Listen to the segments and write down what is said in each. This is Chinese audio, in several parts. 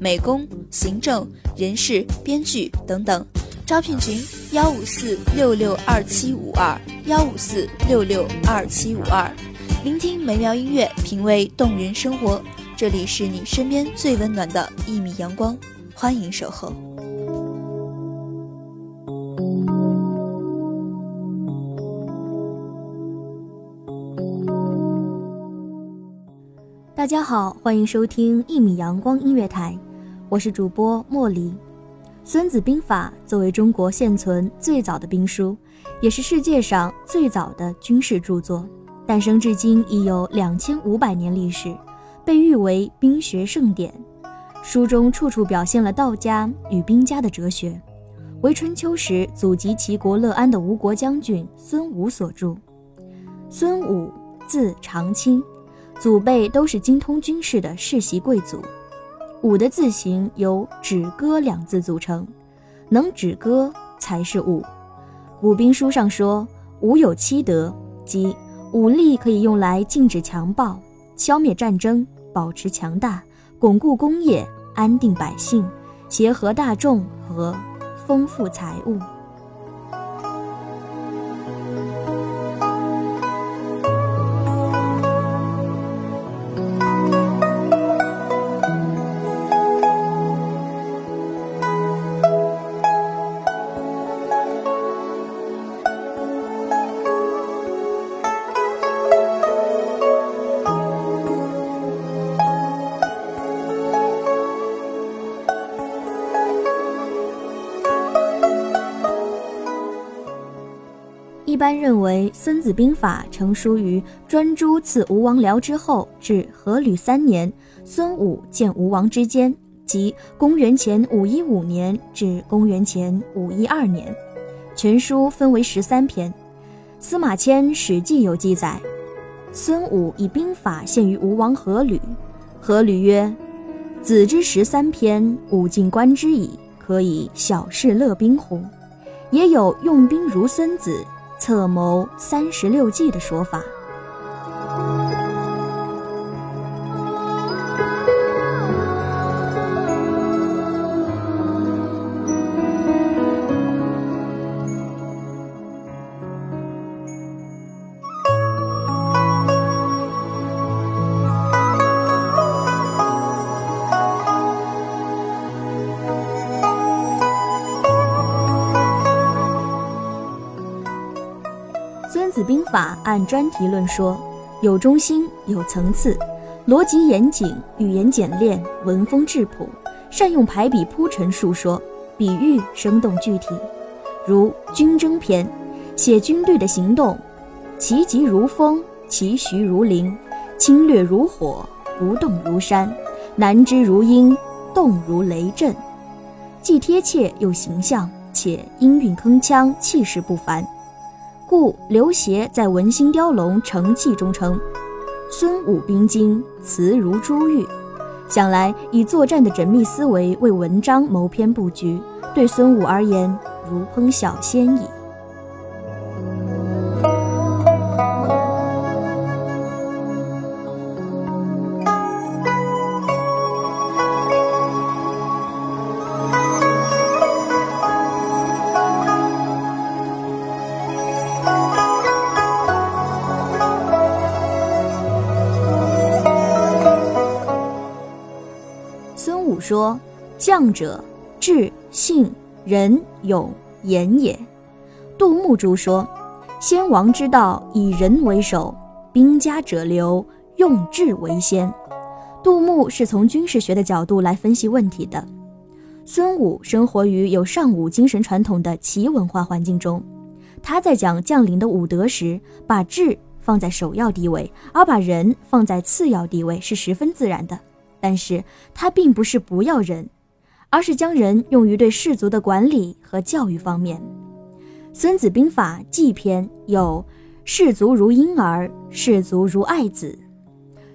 美工、行政、人事、编剧等等。招聘群：幺五四六六二七五二幺五四六六二七五二。聆听美妙音乐，品味动人生活。这里是你身边最温暖的一米阳光，欢迎守候。大家好，欢迎收听一米阳光音乐台，我是主播莫离。《孙子兵法》作为中国现存最早的兵书，也是世界上最早的军事著作，诞生至今已有两千五百年历史，被誉为兵学圣典。书中处处表现了道家与兵家的哲学，为春秋时祖籍齐国乐安的吴国将军孙武所著。孙武，字长卿。祖辈都是精通军事的世袭贵族。武的字形由止戈两字组成，能止戈才是武。古兵书上说，武有七德，即武力可以用来禁止强暴、消灭战争、保持强大、巩固工业、安定百姓、协和大众和丰富财物。一般认为，《孙子兵法》成书于专诸刺吴王僚之后至阖闾三年，孙武见吴王之间，即公元前五一五年至公元前五一二年。全书分为十三篇。司马迁《史记》有记载，孙武以兵法献于吴王阖闾，阖闾曰：“子之十三篇，吾尽观之矣，可以小事乐兵乎？”也有用兵如孙子。策谋三十六计的说法。《法》按专题论说，有中心，有层次，逻辑严谨，语言简练，文风质朴，善用排比铺陈述说，比喻生动具体。如《军争篇》，写军队的行动，其疾如风，其徐如林，侵略如火，不动如山，南之如鹰，动如雷震，既贴切又形象，且音韵铿锵，气势不凡。故刘勰在《文心雕龙成器》中称：“孙武兵精，辞如珠玉。”想来以作战的缜密思维为文章谋篇布局，对孙武而言如烹小鲜矣。说：“将者，智、信、仁、勇、严也。”杜牧注说：“先王之道，以仁为首；兵家者流，用智为先。”杜牧是从军事学的角度来分析问题的。孙武生活于有尚武精神传统的齐文化环境中，他在讲将领的武德时，把智放在首要地位，而把仁放在次要地位是十分自然的。但是他并不是不要人，而是将人用于对士族的管理和教育方面。《孙子兵法·纪篇》有“士卒如婴儿，士卒如爱子”。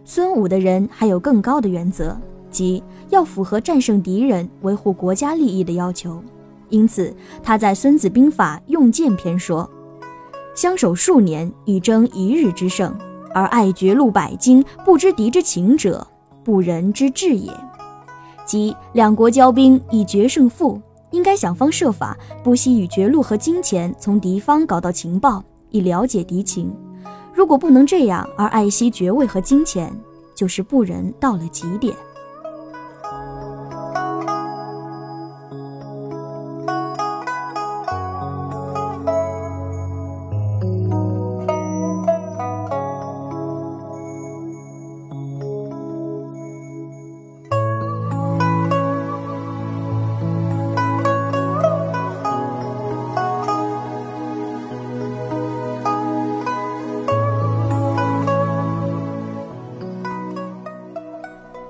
孙武的人还有更高的原则，即要符合战胜敌人、维护国家利益的要求。因此，他在《孙子兵法·用剑篇》说：“相守数年，以争一日之胜，而爱绝路百金，不知敌之情者。”不仁之至也，即两国交兵以决胜负，应该想方设法，不惜以绝路和金钱从敌方搞到情报，以了解敌情。如果不能这样，而爱惜爵位和金钱，就是不仁到了极点。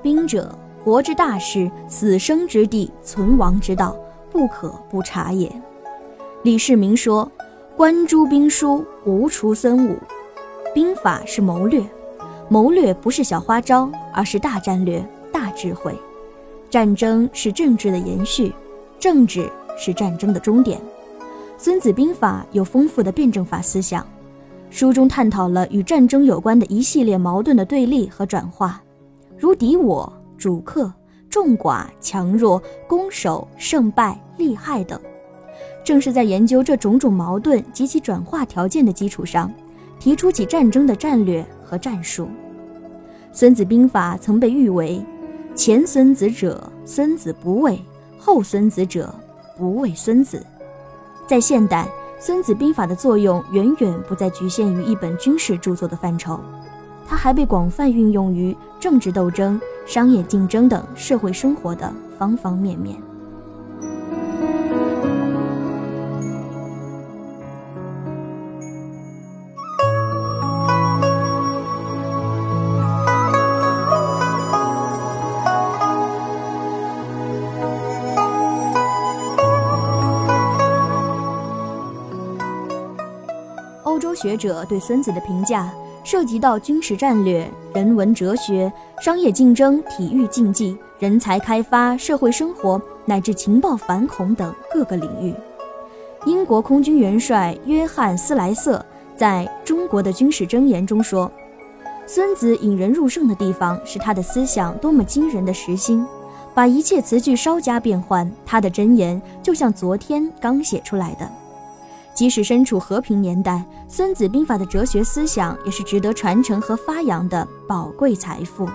兵者，国之大事，死生之地，存亡之道，不可不察也。李世民说：“观诸兵书，无出孙武。”兵法是谋略，谋略不是小花招，而是大战略、大智慧。战争是政治的延续，政治是战争的终点。《孙子兵法》有丰富的辩证法思想，书中探讨了与战争有关的一系列矛盾的对立和转化。如敌我、主客、众寡、强弱、攻守、胜败、利害等，正是在研究这种种矛盾及其转化条件的基础上，提出起战争的战略和战术。《孙子兵法》曾被誉为“前孙子者，孙子不畏；后孙子者，不畏孙子”。在现代，《孙子兵法》的作用远远不再局限于一本军事著作的范畴。它还被广泛运用于政治斗争、商业竞争等社会生活的方方面面。欧洲学者对孙子的评价。涉及到军事战略、人文哲学、商业竞争、体育竞技、人才开发、社会生活乃至情报反恐等各个领域。英国空军元帅约翰·斯莱瑟在中国的军事箴言中说：“孙子引人入胜的地方是他的思想多么惊人的实心，把一切词句稍加变换，他的箴言就像昨天刚写出来的。”即使身处和平年代，《孙子兵法》的哲学思想也是值得传承和发扬的宝贵财富。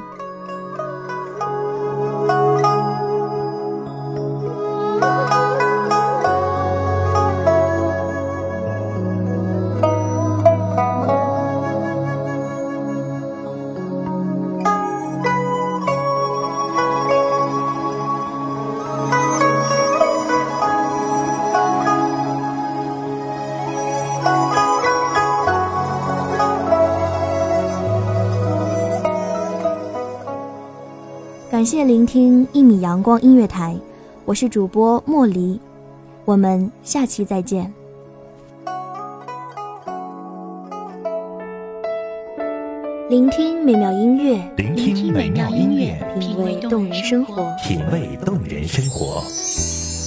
感谢聆听一米阳光音乐台，我是主播莫离，我们下期再见。聆听美妙音乐，聆听美妙音乐，品味动人生活，品味动人生活。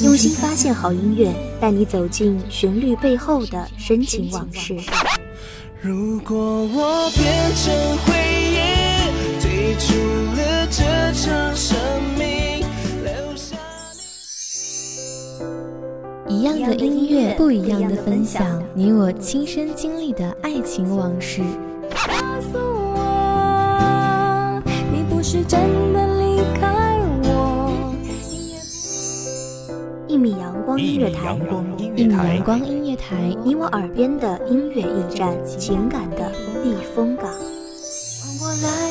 用心发现好音乐，带你走进旋律背后的深情往事。如果我变成回忆，退出一样的音乐，不一样的分享，你我亲身经历的爱情往事。告诉我，你不是真的离开我。一米阳光音乐台，一米阳光音乐台，你我耳边的音乐驿站，情感的避风港。我来。